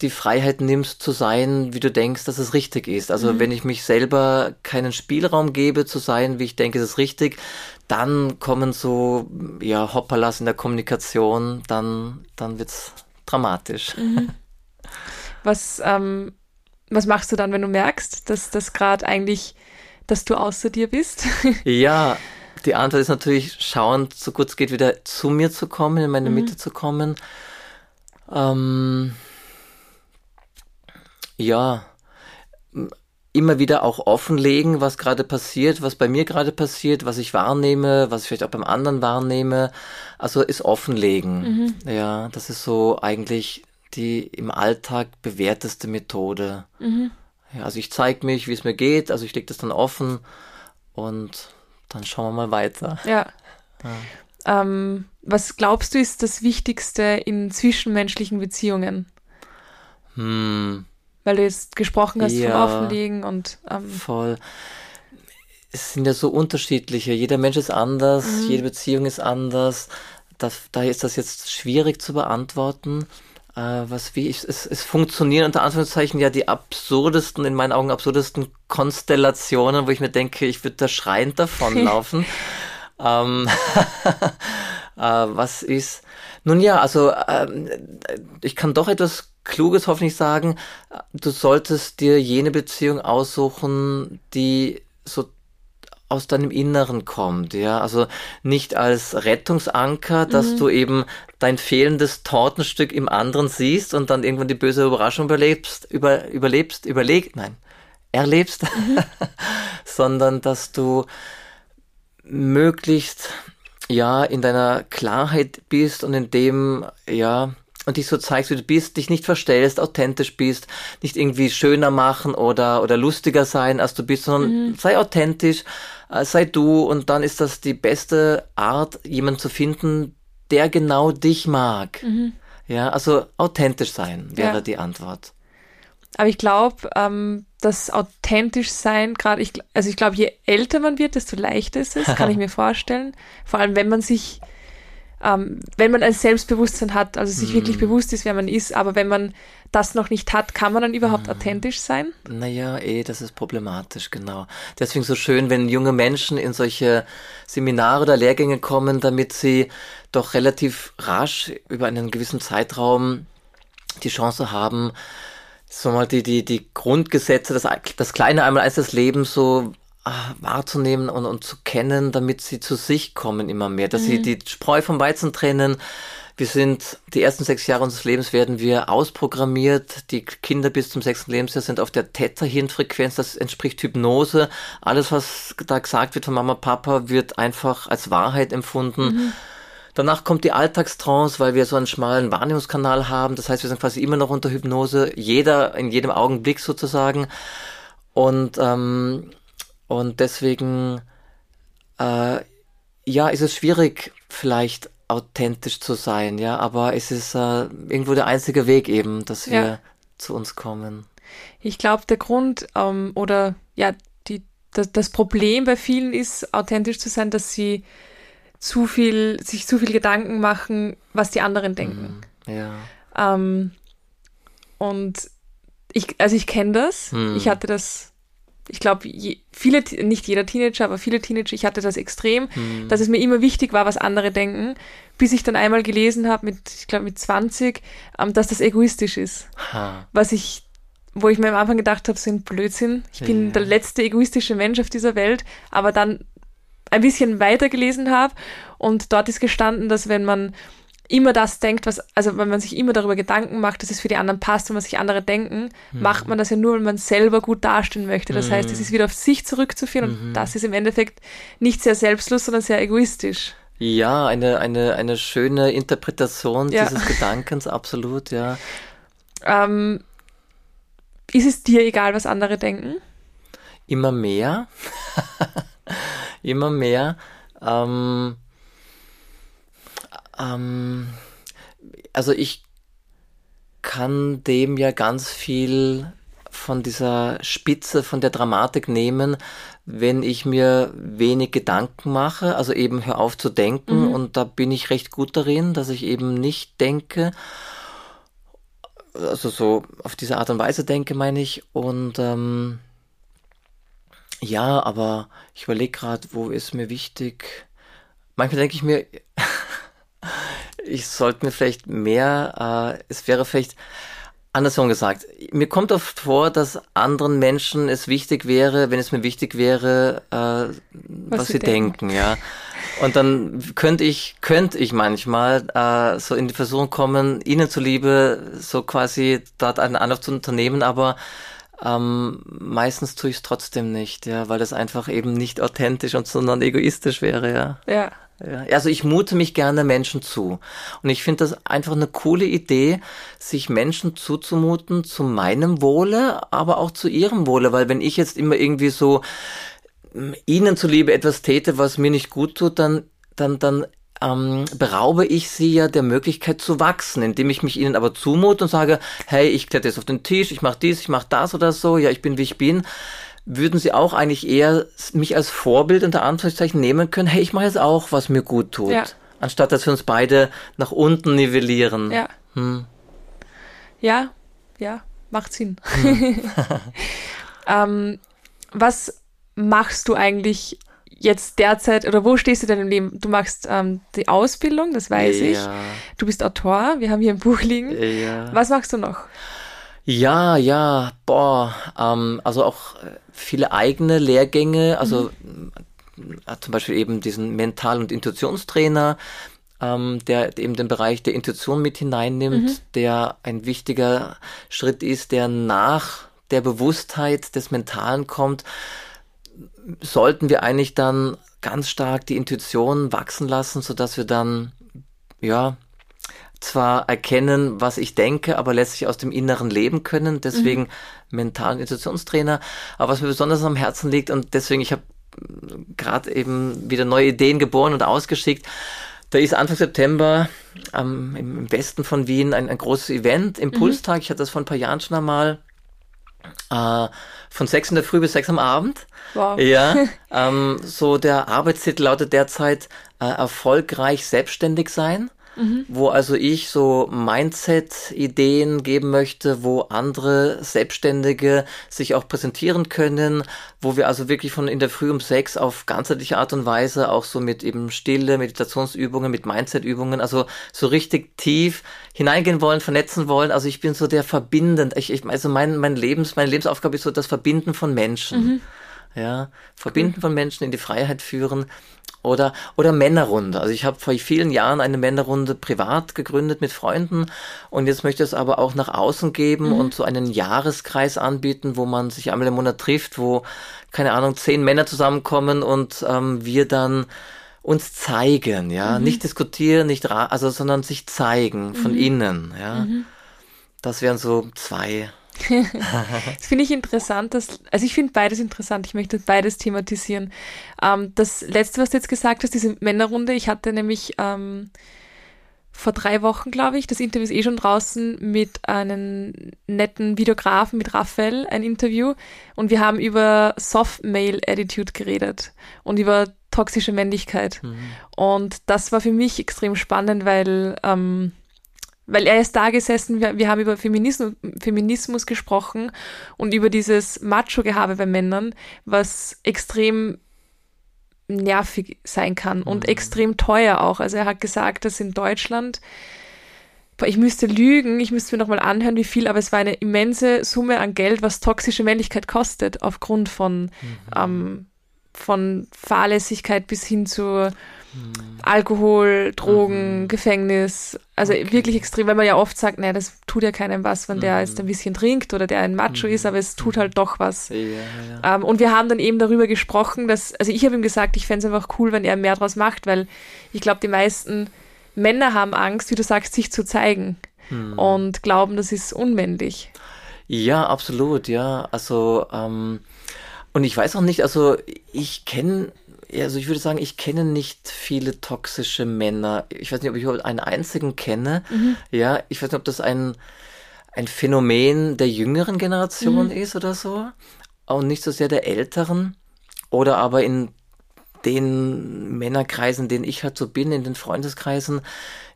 die Freiheit nimmst zu sein, wie du denkst, dass es richtig ist. Also mhm. wenn ich mich selber keinen Spielraum gebe zu sein, wie ich denke, es ist richtig, dann kommen so ja Hoppalas in der Kommunikation, dann dann wird's dramatisch. Mhm. Was ähm, was machst du dann, wenn du merkst, dass das gerade eigentlich, dass du außer dir bist? ja, die Antwort ist natürlich, schauen, so gut es geht, wieder zu mir zu kommen, in meine mhm. Mitte zu kommen. Ähm, ja, immer wieder auch offenlegen, was gerade passiert, was bei mir gerade passiert, was ich wahrnehme, was ich vielleicht auch beim anderen wahrnehme. Also ist offenlegen. Mhm. Ja, das ist so eigentlich die im Alltag bewährteste Methode. Mhm. Ja, also ich zeige mich, wie es mir geht, also ich lege das dann offen und dann schauen wir mal weiter. Ja. ja. Ähm, was glaubst du ist das Wichtigste in zwischenmenschlichen Beziehungen? Hm. Weil du jetzt gesprochen hast ja, vom Offenlegen und ähm, voll. Es sind ja so unterschiedliche. Jeder Mensch ist anders, mhm. jede Beziehung ist anders. Das, daher ist das jetzt schwierig zu beantworten. Äh, was wie ich, es, es funktionieren unter Anführungszeichen ja die absurdesten, in meinen Augen absurdesten Konstellationen, wo ich mir denke, ich würde da schreiend davonlaufen. [LAUGHS] ähm, [LAUGHS] äh, was ist? Nun ja, also äh, ich kann doch etwas Kluges hoffentlich sagen, du solltest dir jene Beziehung aussuchen, die so aus deinem Inneren kommt, ja, also nicht als Rettungsanker, dass mhm. du eben dein fehlendes Tortenstück im anderen siehst und dann irgendwann die böse Überraschung überlebst, über, überlebst, überlegt, nein, erlebst, mhm. [LAUGHS] sondern dass du möglichst ja in deiner Klarheit bist und in dem ja und dich so zeigst, wie du bist, dich nicht verstellst, authentisch bist, nicht irgendwie schöner machen oder, oder lustiger sein, als du bist, sondern mhm. sei authentisch, äh, sei du und dann ist das die beste Art, jemanden zu finden, der genau dich mag. Mhm. Ja, also authentisch sein wäre ja. die Antwort. Aber ich glaube, ähm, das authentisch sein, gerade ich, also ich glaube, je älter man wird, desto leichter ist es, kann ich [LAUGHS] mir vorstellen. Vor allem, wenn man sich ähm, wenn man ein Selbstbewusstsein hat, also sich mm. wirklich bewusst ist, wer man ist, aber wenn man das noch nicht hat, kann man dann überhaupt mm. authentisch sein? Naja, eh, das ist problematisch, genau. Deswegen so schön, wenn junge Menschen in solche Seminare oder Lehrgänge kommen, damit sie doch relativ rasch über einen gewissen Zeitraum die Chance haben, so mal die, die, die Grundgesetze, das, das kleine einmal eins des Lebens so wahrzunehmen und, und zu kennen, damit sie zu sich kommen immer mehr, dass mhm. sie die Spreu vom Weizen trennen. Wir sind, die ersten sechs Jahre unseres Lebens werden wir ausprogrammiert. Die Kinder bis zum sechsten Lebensjahr sind auf der Theta-Hirnfrequenz, das entspricht Hypnose. Alles, was da gesagt wird von Mama, Papa, wird einfach als Wahrheit empfunden. Mhm. Danach kommt die Alltagstrance, weil wir so einen schmalen Wahrnehmungskanal haben. Das heißt, wir sind quasi immer noch unter Hypnose, jeder in jedem Augenblick sozusagen. Und ähm, und deswegen, äh, ja, ist es schwierig, vielleicht authentisch zu sein, ja, aber es ist äh, irgendwo der einzige Weg eben, dass wir ja. zu uns kommen. Ich glaube, der Grund ähm, oder ja, die, das, das Problem bei vielen ist, authentisch zu sein, dass sie zu viel, sich zu viel Gedanken machen, was die anderen denken. Mm, ja. Ähm, und ich, also ich kenne das. Mm. Ich hatte das, ich glaube, viele, nicht jeder Teenager, aber viele Teenager, ich hatte das extrem, mm. dass es mir immer wichtig war, was andere denken, bis ich dann einmal gelesen habe, mit, ich glaube, mit 20, ähm, dass das egoistisch ist. Ha. Was ich wo ich mir am Anfang gedacht habe, so ein Blödsinn. Ich bin ja. der letzte egoistische Mensch auf dieser Welt, aber dann ein bisschen weiter gelesen habe und dort ist gestanden, dass wenn man immer das denkt, was, also wenn man sich immer darüber Gedanken macht, dass es für die anderen passt und was sich andere denken, mhm. macht man das ja nur, wenn man selber gut dastehen möchte. Das mhm. heißt, es ist wieder auf sich zurückzuführen mhm. und das ist im Endeffekt nicht sehr selbstlos, sondern sehr egoistisch. Ja, eine, eine, eine schöne Interpretation ja. dieses Gedankens, absolut, ja. Ähm, ist es dir egal, was andere denken? Immer mehr. [LAUGHS] immer mehr. Ähm, ähm, also ich kann dem ja ganz viel von dieser Spitze, von der Dramatik nehmen, wenn ich mir wenig Gedanken mache, also eben hör auf zu denken mhm. und da bin ich recht gut darin, dass ich eben nicht denke, also so auf diese Art und Weise denke, meine ich und ähm, ja, aber ich überlege gerade, wo ist mir wichtig. Manchmal denke ich mir, ich sollte mir vielleicht mehr, äh, es wäre vielleicht andersrum gesagt. Mir kommt oft vor, dass anderen Menschen es wichtig wäre, wenn es mir wichtig wäre, äh, was, was sie denken. denken, ja. Und dann könnte ich, könnte ich manchmal äh, so in die Versuchung kommen, ihnen zuliebe so quasi dort einen Anlauf zu unternehmen, aber ähm, meistens tue ich es trotzdem nicht, ja, weil das einfach eben nicht authentisch und sondern egoistisch wäre, ja. Ja. Also ich mute mich gerne Menschen zu. Und ich finde das einfach eine coole Idee, sich Menschen zuzumuten zu meinem Wohle, aber auch zu ihrem Wohle, weil wenn ich jetzt immer irgendwie so mm, ihnen zuliebe etwas täte, was mir nicht gut tut, dann dann, dann ähm, beraube ich sie ja der Möglichkeit zu wachsen, indem ich mich ihnen aber zumute und sage, hey, ich kletter jetzt auf den Tisch, ich mache dies, ich mache das oder so, ja, ich bin wie ich bin, würden sie auch eigentlich eher mich als Vorbild unter Anführungszeichen nehmen können, hey, ich mache jetzt auch, was mir gut tut. Ja. Anstatt dass wir uns beide nach unten nivellieren. Ja. Hm. Ja, ja, macht Sinn. Hm. [LAUGHS] [LAUGHS] ähm, was machst du eigentlich jetzt derzeit, oder wo stehst du denn im Leben? Du machst ähm, die Ausbildung, das weiß ja. ich. Du bist Autor, wir haben hier ein Buch liegen. Ja. Was machst du noch? Ja, ja, boah, ähm, also auch äh, viele eigene Lehrgänge, also mhm. Äh, zum Beispiel eben diesen Mental- und Intuitionstrainer, ähm, der eben den Bereich der Intuition mit hineinnimmt, mhm. der ein wichtiger Schritt ist, der nach der Bewusstheit des Mentalen kommt sollten wir eigentlich dann ganz stark die Intuition wachsen lassen, so dass wir dann, ja, zwar erkennen, was ich denke, aber letztlich aus dem Inneren leben können. Deswegen mhm. mentalen Intuitionstrainer. Aber was mir besonders am Herzen liegt und deswegen, ich habe gerade eben wieder neue Ideen geboren und ausgeschickt. Da ist Anfang September ähm, im Westen von Wien ein, ein großes Event, Impulstag. Mhm. Ich hatte das vor ein paar Jahren schon einmal. Äh, von sechs in der Früh bis sechs am Abend. Wow. Ja, [LAUGHS] ähm, so der Arbeitstitel lautet derzeit äh, erfolgreich selbstständig sein. Mhm. wo also ich so Mindset-Ideen geben möchte, wo andere Selbstständige sich auch präsentieren können, wo wir also wirklich von in der Früh um sechs auf ganzheitliche Art und Weise auch so mit eben Stille, Meditationsübungen, mit Mindset-Übungen, also so richtig tief hineingehen wollen, vernetzen wollen. Also ich bin so der verbindend. Ich, ich, also mein, mein Lebens, meine Lebensaufgabe ist so das Verbinden von Menschen. Mhm. Ja, Verbinden cool. von Menschen in die Freiheit führen. Oder, oder Männerrunde. Also ich habe vor vielen Jahren eine Männerrunde privat gegründet mit Freunden und jetzt möchte ich es aber auch nach außen geben mhm. und so einen Jahreskreis anbieten, wo man sich einmal im Monat trifft, wo, keine Ahnung, zehn Männer zusammenkommen und ähm, wir dann uns zeigen, ja, mhm. nicht diskutieren, nicht also, sondern sich zeigen von mhm. innen, ja. Mhm. Das wären so zwei das finde ich interessant. Dass, also ich finde beides interessant. Ich möchte beides thematisieren. Ähm, das letzte, was du jetzt gesagt hast, diese Männerrunde, ich hatte nämlich ähm, vor drei Wochen, glaube ich, das Interview ist eh schon draußen mit einem netten Videografen, mit Raphael, ein Interview. Und wir haben über Soft Male Attitude geredet und über toxische Männlichkeit. Mhm. Und das war für mich extrem spannend, weil, ähm, weil er ist da gesessen, wir, wir haben über Feminismus, Feminismus gesprochen und über dieses Macho-Gehabe bei Männern, was extrem nervig sein kann und mhm. extrem teuer auch. Also er hat gesagt, dass in Deutschland, ich müsste lügen, ich müsste mir nochmal anhören, wie viel, aber es war eine immense Summe an Geld, was toxische Männlichkeit kostet, aufgrund von, mhm. ähm, von Fahrlässigkeit bis hin zu Alkohol, Drogen, mhm. Gefängnis, also okay. wirklich extrem, weil man ja oft sagt, naja, das tut ja keinem was, wenn der jetzt ein bisschen trinkt oder der ein Macho ist, aber es tut halt doch was. Ja, ja. Ähm, und wir haben dann eben darüber gesprochen, dass, also ich habe ihm gesagt, ich fände es einfach cool, wenn er mehr draus macht, weil ich glaube, die meisten Männer haben Angst, wie du sagst, sich zu zeigen mhm. und glauben, das ist unmännlich. Ja, absolut, ja. Also, ähm, und ich weiß auch nicht, also ich kenne also ich würde sagen, ich kenne nicht viele toxische Männer. Ich weiß nicht, ob ich überhaupt einen einzigen kenne. Mhm. Ja, ich weiß nicht, ob das ein, ein Phänomen der jüngeren Generation mhm. ist oder so. Und nicht so sehr der älteren. Oder aber in den Männerkreisen, in denen ich halt so bin, in den Freundeskreisen,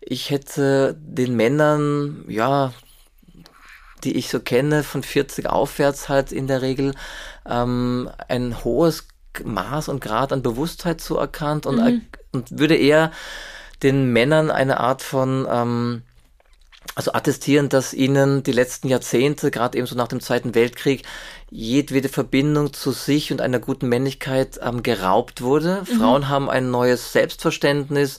ich hätte den Männern, ja, die ich so kenne, von 40 aufwärts halt in der Regel, ähm, ein hohes Maß und Grad an Bewusstheit zuerkannt und, mhm. und würde eher den Männern eine Art von ähm, also attestieren, dass ihnen die letzten Jahrzehnte, gerade eben so nach dem Zweiten Weltkrieg, jedwede Verbindung zu sich und einer guten Männlichkeit ähm, geraubt wurde. Mhm. Frauen haben ein neues Selbstverständnis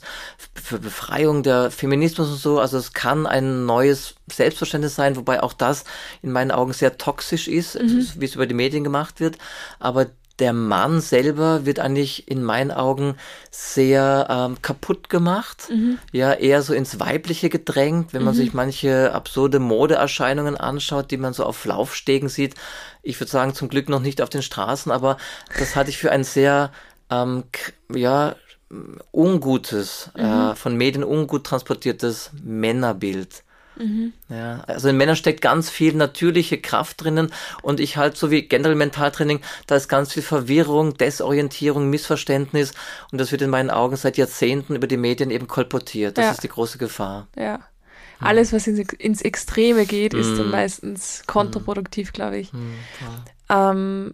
für Befreiung der Feminismus und so. Also es kann ein neues Selbstverständnis sein, wobei auch das in meinen Augen sehr toxisch ist, mhm. wie es über die Medien gemacht wird. Aber der Mann selber wird eigentlich in meinen Augen sehr ähm, kaputt gemacht. Mhm. Ja, eher so ins Weibliche gedrängt, wenn man mhm. sich manche absurde Modeerscheinungen anschaut, die man so auf Laufstegen sieht. Ich würde sagen, zum Glück noch nicht auf den Straßen, aber das hatte ich für ein sehr, ähm, ja, ungutes, mhm. äh, von Medien ungut transportiertes Männerbild. Mhm. Ja, also in Männern steckt ganz viel natürliche Kraft drinnen und ich halt so wie generell Mentaltraining, da ist ganz viel Verwirrung, Desorientierung, Missverständnis und das wird in meinen Augen seit Jahrzehnten über die Medien eben kolportiert. Das ja. ist die große Gefahr. Ja. Alles, was ins, ins Extreme geht, ist dann mhm. meistens kontraproduktiv, glaube ich. Mhm, ähm,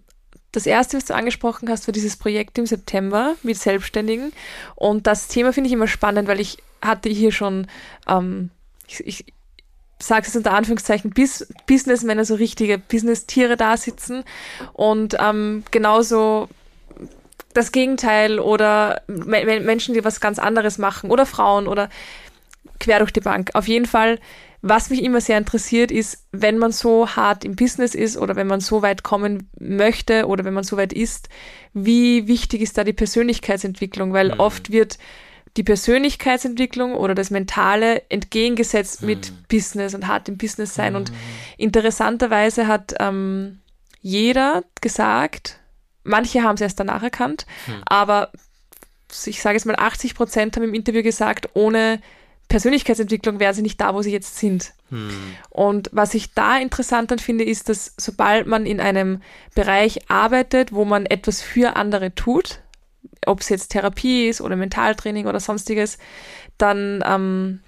das erste, was du angesprochen hast, war dieses Projekt im September mit Selbstständigen. Und das Thema finde ich immer spannend, weil ich hatte hier schon, ähm, ich, ich, sag's es unter Anführungszeichen, Bis Businessmänner, so richtige Business-Tiere da sitzen und ähm, genauso das Gegenteil oder Me Menschen, die was ganz anderes machen oder Frauen oder quer durch die Bank. Auf jeden Fall, was mich immer sehr interessiert, ist, wenn man so hart im Business ist oder wenn man so weit kommen möchte oder wenn man so weit ist, wie wichtig ist da die Persönlichkeitsentwicklung? Weil mhm. oft wird die Persönlichkeitsentwicklung oder das Mentale entgegengesetzt mhm. mit Business und hart im Business sein. Mhm. Und interessanterweise hat ähm, jeder gesagt, manche haben es erst danach erkannt, mhm. aber ich sage jetzt mal 80 Prozent haben im Interview gesagt, ohne Persönlichkeitsentwicklung wären sie nicht da, wo sie jetzt sind. Hm. Und was ich da interessant dann finde, ist, dass sobald man in einem Bereich arbeitet, wo man etwas für andere tut, ob es jetzt Therapie ist oder Mentaltraining oder sonstiges, dann ähm,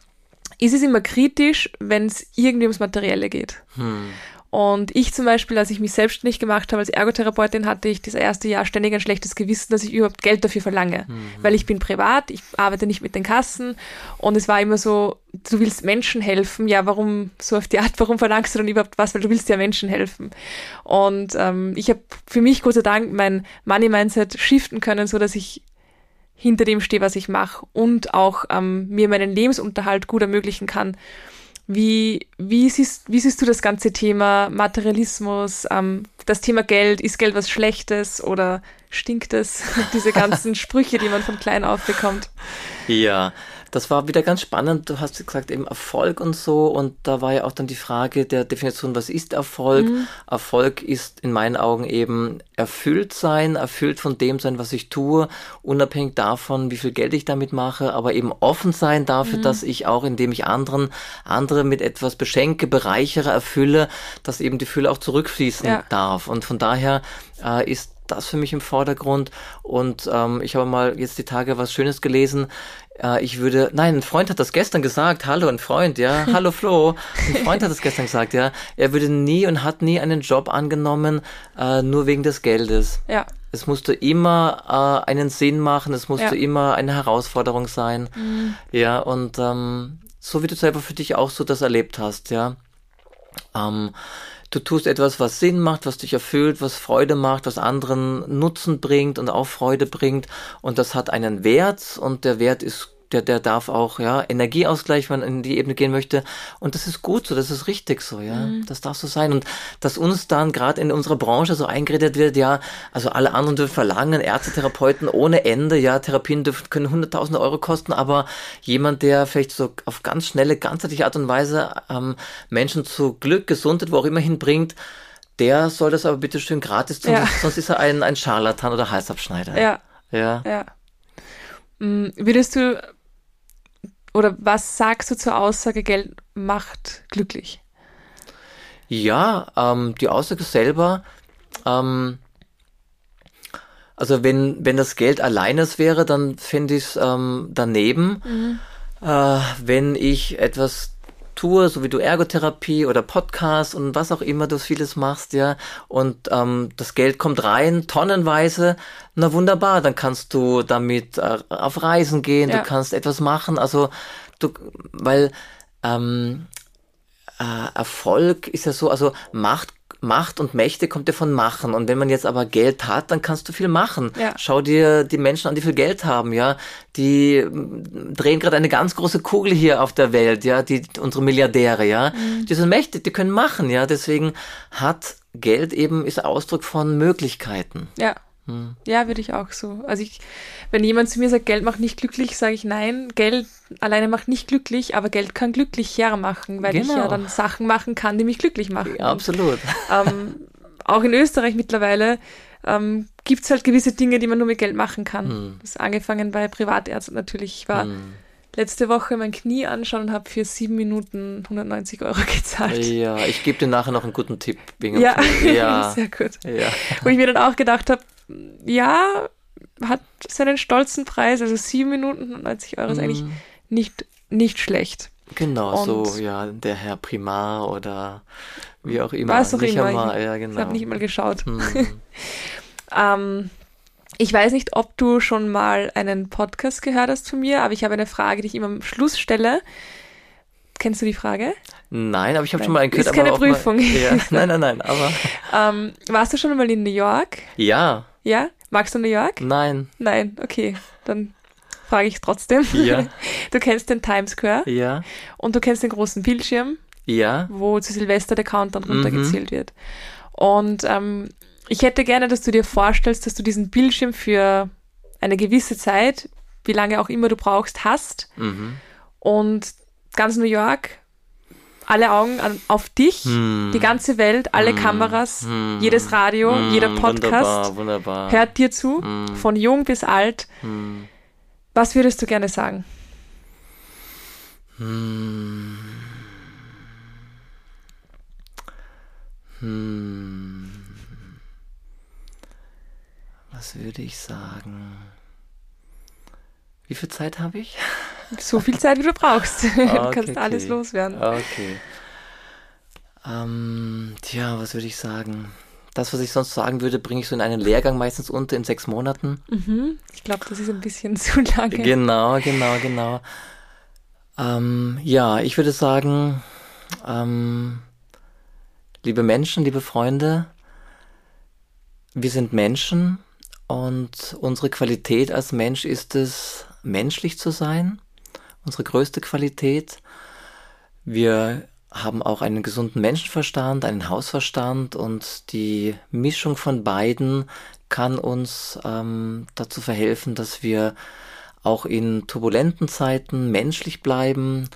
ist es immer kritisch, wenn es irgendwie ums Materielle geht. Hm. Und ich zum Beispiel, als ich mich selbstständig gemacht habe als Ergotherapeutin, hatte ich das erste Jahr ständig ein schlechtes Gewissen, dass ich überhaupt Geld dafür verlange. Mhm. Weil ich bin privat, ich arbeite nicht mit den Kassen und es war immer so, du willst Menschen helfen, ja, warum so auf die Art, [LAUGHS] warum verlangst du dann überhaupt was, weil du willst ja Menschen helfen. Und ähm, ich habe für mich, Gott sei Dank, mein Money-Mindset shiften können, so dass ich hinter dem stehe, was ich mache und auch ähm, mir meinen Lebensunterhalt gut ermöglichen kann. Wie, wie, siehst, wie siehst du das ganze Thema Materialismus, ähm, das Thema Geld? Ist Geld was Schlechtes oder stinkt es? [LAUGHS] Diese ganzen Sprüche, die man von klein auf bekommt. Ja, das war wieder ganz spannend. Du hast gesagt, eben Erfolg und so. Und da war ja auch dann die Frage der Definition, was ist Erfolg? Mhm. Erfolg ist in meinen Augen eben erfüllt sein, erfüllt von dem sein, was ich tue, unabhängig davon, wie viel Geld ich damit mache, aber eben offen sein dafür, mhm. dass ich auch, indem ich anderen, andere mit etwas beschenke, bereichere, erfülle, dass eben die Fülle auch zurückfließen ja. darf. Und von daher äh, ist das für mich im Vordergrund. Und ähm, ich habe mal jetzt die Tage was Schönes gelesen. Äh, ich würde, nein, ein Freund hat das gestern gesagt. Hallo, ein Freund, ja. [LAUGHS] Hallo Flo. Ein Freund hat das gestern gesagt, ja. Er würde nie und hat nie einen Job angenommen, äh, nur wegen des Geldes. Ja. Es musste immer äh, einen Sinn machen, es musste ja. immer eine Herausforderung sein. Mhm. Ja, und ähm, so wie du selber für dich auch so das erlebt hast, ja. Ähm, du tust etwas, was Sinn macht, was dich erfüllt, was Freude macht, was anderen Nutzen bringt und auch Freude bringt. Und das hat einen Wert und der Wert ist der, der darf auch, ja, Energieausgleich, wenn man in die Ebene gehen möchte. Und das ist gut so, das ist richtig so, ja. Mhm. Das darf so sein. Und dass uns dann gerade in unserer Branche so eingeredet wird, ja, also alle anderen dürfen verlangen, Ärzte, Therapeuten ohne Ende, ja, Therapien dürfen, können hunderttausende Euro kosten, aber jemand, der vielleicht so auf ganz schnelle, ganzheitliche Art und Weise ähm, Menschen zu Glück, Gesundheit, wo auch immer hinbringt, der soll das aber bitte schön gratis tun, ja. sonst ist er ein, ein Scharlatan oder Halsabschneider. Ja. Ja. ja. Mm, würdest du oder was sagst du zur Aussage, Geld macht glücklich? Ja, ähm, die Aussage selber, ähm, also wenn, wenn das Geld alleines wäre, dann fände ich es ähm, daneben. Mhm. Äh, wenn ich etwas tue, so wie du Ergotherapie oder Podcast und was auch immer du vieles machst, ja, und ähm, das Geld kommt rein, tonnenweise, na wunderbar, dann kannst du damit äh, auf Reisen gehen, ja. du kannst etwas machen, also du, weil ähm, äh, Erfolg ist ja so, also Macht Macht und Mächte kommt ja von Machen. Und wenn man jetzt aber Geld hat, dann kannst du viel machen. Ja. Schau dir die Menschen an, die viel Geld haben, ja. Die mm, drehen gerade eine ganz große Kugel hier auf der Welt, ja. Die, unsere Milliardäre, ja. Mhm. Die sind mächtig, die können machen, ja. Deswegen hat Geld eben, ist Ausdruck von Möglichkeiten. Ja. Hm. Ja, würde ich auch so. Also ich, wenn jemand zu mir sagt, Geld macht nicht glücklich, sage ich nein, Geld alleine macht nicht glücklich, aber Geld kann glücklicher machen, weil genau. ich ja genau. dann Sachen machen kann, die mich glücklich machen. Ja, absolut. [LAUGHS] Ähm, auch in Österreich mittlerweile ähm, gibt es halt gewisse Dinge, die man nur mit Geld machen kann. Hm. Das ist angefangen bei Privatärzten natürlich. Ich war hm. letzte Woche mein Knie anschauen und habe für sieben Minuten 190 Euro gezahlt. Ja, ich gebe dir nachher noch einen guten Tipp. Wegen ja, ja. [LAUGHS] sehr gut. Ja. Wo ich mir dann auch gedacht habe, ja, hat seinen stolzen Preis, also 7 Minuten und 90 Euro ist eigentlich mhm. nicht, nicht schlecht. Genau, und so, ja, der Herr Primar oder wie auch immer. Was auch immer. Einmal, ja, genau. Ich habe nicht mal geschaut. Hm. [LAUGHS] ähm, ich weiß nicht, ob du schon mal einen Podcast gehört hast von mir, aber ich habe eine Frage, die ich immer am Schluss stelle. Kennst du die Frage? Nein, aber ich habe schon mal einen gehört. Ist keine Prüfung. Mal, ja, [LAUGHS] nein, nein, nein, aber. ähm, warst du schon mal in New York? Ja. Ja? Magst du New York? Nein. Nein, okay. Dann frage ich trotzdem. Ja. [LAUGHS] Du kennst den Times Square. Ja. Und du kennst den großen Bildschirm. Ja. Wo zu Silvester der Countdown mhm. runtergezählt wird. Und ähm, ich hätte gerne, dass du dir vorstellst, dass du diesen Bildschirm für eine gewisse Zeit, wie lange auch immer du brauchst, hast. Mhm. Und ganz New York alle Augen an, auf dich, hm. die ganze Welt, alle hm. Kameras, hm. jedes Radio, hm. jeder Podcast wunderbar, wunderbar. hört dir zu, hm. von jung bis alt. Hm. Was würdest du gerne sagen? Was würde ich sagen? Wie viel Zeit habe ich? So viel Zeit, wie du brauchst. [LAUGHS] du okay, kannst okay. alles loswerden. Okay. Ähm, tja, was würde ich sagen? Das, was ich sonst sagen würde, bringe ich so in einen Lehrgang meistens unter in sechs Monaten. Mhm. Ich glaube, das ist ein bisschen [LAUGHS] zu lange. Genau, genau, genau. Ähm, ja, ich würde sagen, ähm, liebe Menschen, liebe Freunde, wir sind Menschen und unsere Qualität als Mensch ist es, menschlich zu sein, unsere größte Qualität. Wir haben auch einen gesunden Menschenverstand, einen Hausverstand und die Mischung von beiden kann uns ähm, dazu verhelfen, dass wir auch in turbulenten Zeiten menschlich bleiben,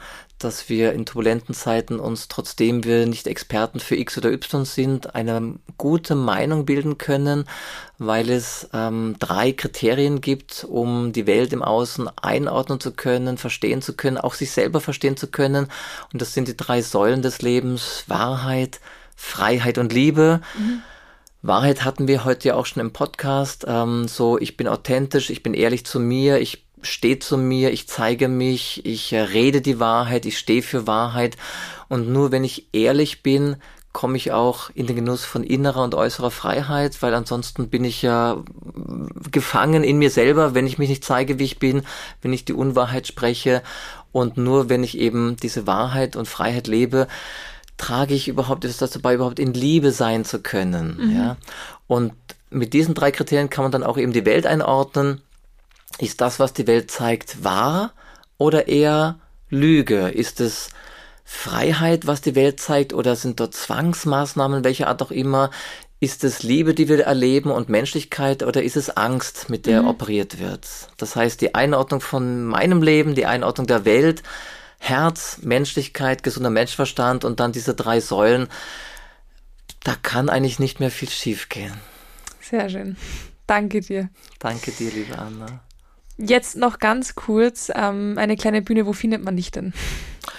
dass wir in turbulenten Zeiten uns, trotzdem wir nicht Experten für X oder Y sind, eine gute Meinung bilden können, weil es ähm, drei Kriterien gibt, um die Welt im Außen einordnen zu können, verstehen zu können, auch sich selber verstehen zu können. Und das sind die drei Säulen des Lebens, Wahrheit, Freiheit und Liebe. Mhm. Wahrheit hatten wir heute ja auch schon im Podcast. Ähm, so, ich bin authentisch, ich bin ehrlich zu mir, ich stehe zu mir, ich zeige mich, ich äh, rede die Wahrheit, ich stehe für Wahrheit. Und nur wenn ich ehrlich bin, komme ich auch in den Genuss von innerer und äußerer Freiheit, weil ansonsten bin ich ja gefangen in mir selber, wenn ich mich nicht zeige, wie ich bin, wenn ich die Unwahrheit spreche. Und nur wenn ich eben diese Wahrheit und Freiheit lebe, trage ich überhaupt, ist das dabei überhaupt in Liebe sein zu können, mhm. ja. Und mit diesen drei Kriterien kann man dann auch eben die Welt einordnen. Ist das, was die Welt zeigt, wahr oder eher Lüge? Ist es Freiheit, was die Welt zeigt, oder sind dort Zwangsmaßnahmen, welcher Art auch immer? Ist es Liebe, die wir erleben und Menschlichkeit oder ist es Angst, mit der mhm. operiert wird? Das heißt, die Einordnung von meinem Leben, die Einordnung der Welt Herz, Menschlichkeit, gesunder Menschverstand und dann diese drei Säulen, da kann eigentlich nicht mehr viel schiefgehen. Sehr schön. Danke dir. Danke dir, liebe Anna. Jetzt noch ganz kurz ähm, eine kleine Bühne. Wo findet man dich denn?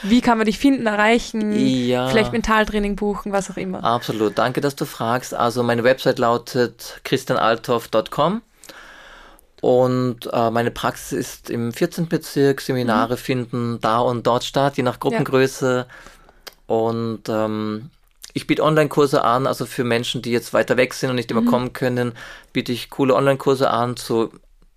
Wie kann man dich finden, erreichen? Ja. Vielleicht Mentaltraining buchen, was auch immer. Absolut. Danke, dass du fragst. Also meine Website lautet christianalthoff.com. Und äh, meine Praxis ist im 14. Bezirk. Seminare mhm. finden da und dort statt, je nach Gruppengröße. Ja. Und ähm, ich biete Online-Kurse an, also für Menschen, die jetzt weiter weg sind und nicht immer mhm. kommen können, biete ich coole Online-Kurse an zu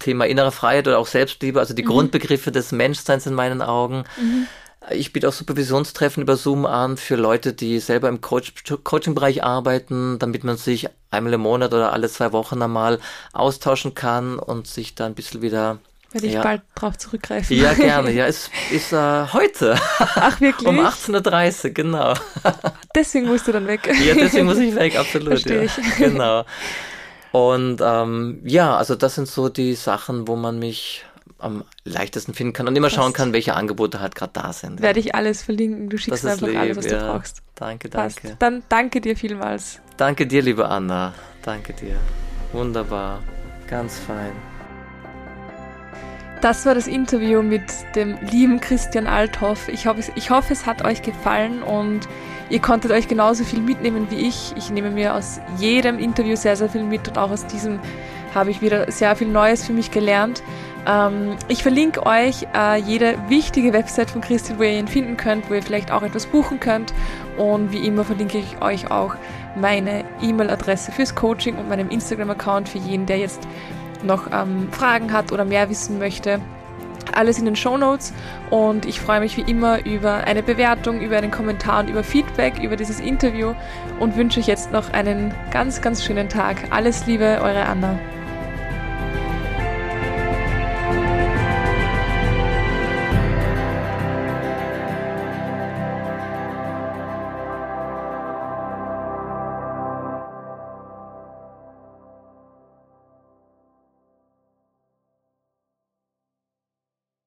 Thema innere Freiheit oder auch Selbstliebe, also die mhm. Grundbegriffe des Menschseins in meinen Augen. Mhm. Ich biete auch Supervisionstreffen über Zoom an für Leute, die selber im Coach Coaching-Bereich arbeiten, damit man sich einmal im Monat oder alle zwei Wochen einmal austauschen kann und sich da ein bisschen wieder werde ich ja. bald drauf zurückgreifen. Ja, gerne. [LAUGHS] Ja, es ist äh, heute. Ach, wirklich? um 18.30 Uhr, genau. Deswegen musst du dann weg. Ja, deswegen muss ich weg, absolut. Verstehe ja. ich. Genau. Und ähm, ja, also das sind so die Sachen, wo man mich am leichtesten finden kann und immer Passt. schauen kann, welche Angebote halt gerade da sind. Werde ich alles verlinken. Du schickst einfach lieb, alles, was ja. du brauchst. Danke, danke. Passt. Dann danke dir vielmals. Danke dir, liebe Anna. Danke dir. Wunderbar. Ganz fein. Das war das Interview mit dem lieben Christian Althoff. Ich hoffe, ich hoffe, es hat euch gefallen und ihr konntet euch genauso viel mitnehmen wie ich. Ich nehme mir aus jedem Interview sehr, sehr viel mit und auch aus diesem habe ich wieder sehr viel Neues für mich gelernt. Ähm, ich verlinke euch äh, jede wichtige Website von Christian, wo ihr ihn finden könnt, wo ihr vielleicht auch etwas buchen könnt. Und wie immer verlinke ich euch auch meine E-Mail-Adresse fürs Coaching und meinem Instagram-Account für jeden, der jetzt noch ähm, Fragen hat oder mehr wissen möchte. Alles in den Show Notes und ich freue mich wie immer über eine Bewertung, über einen Kommentar und über Feedback über dieses Interview und wünsche euch jetzt noch einen ganz, ganz schönen Tag. Alles Liebe, eure Anna.